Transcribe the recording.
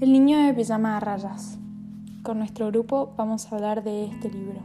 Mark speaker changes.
Speaker 1: El niño de pijama a rayas. Con nuestro grupo vamos a hablar de este libro.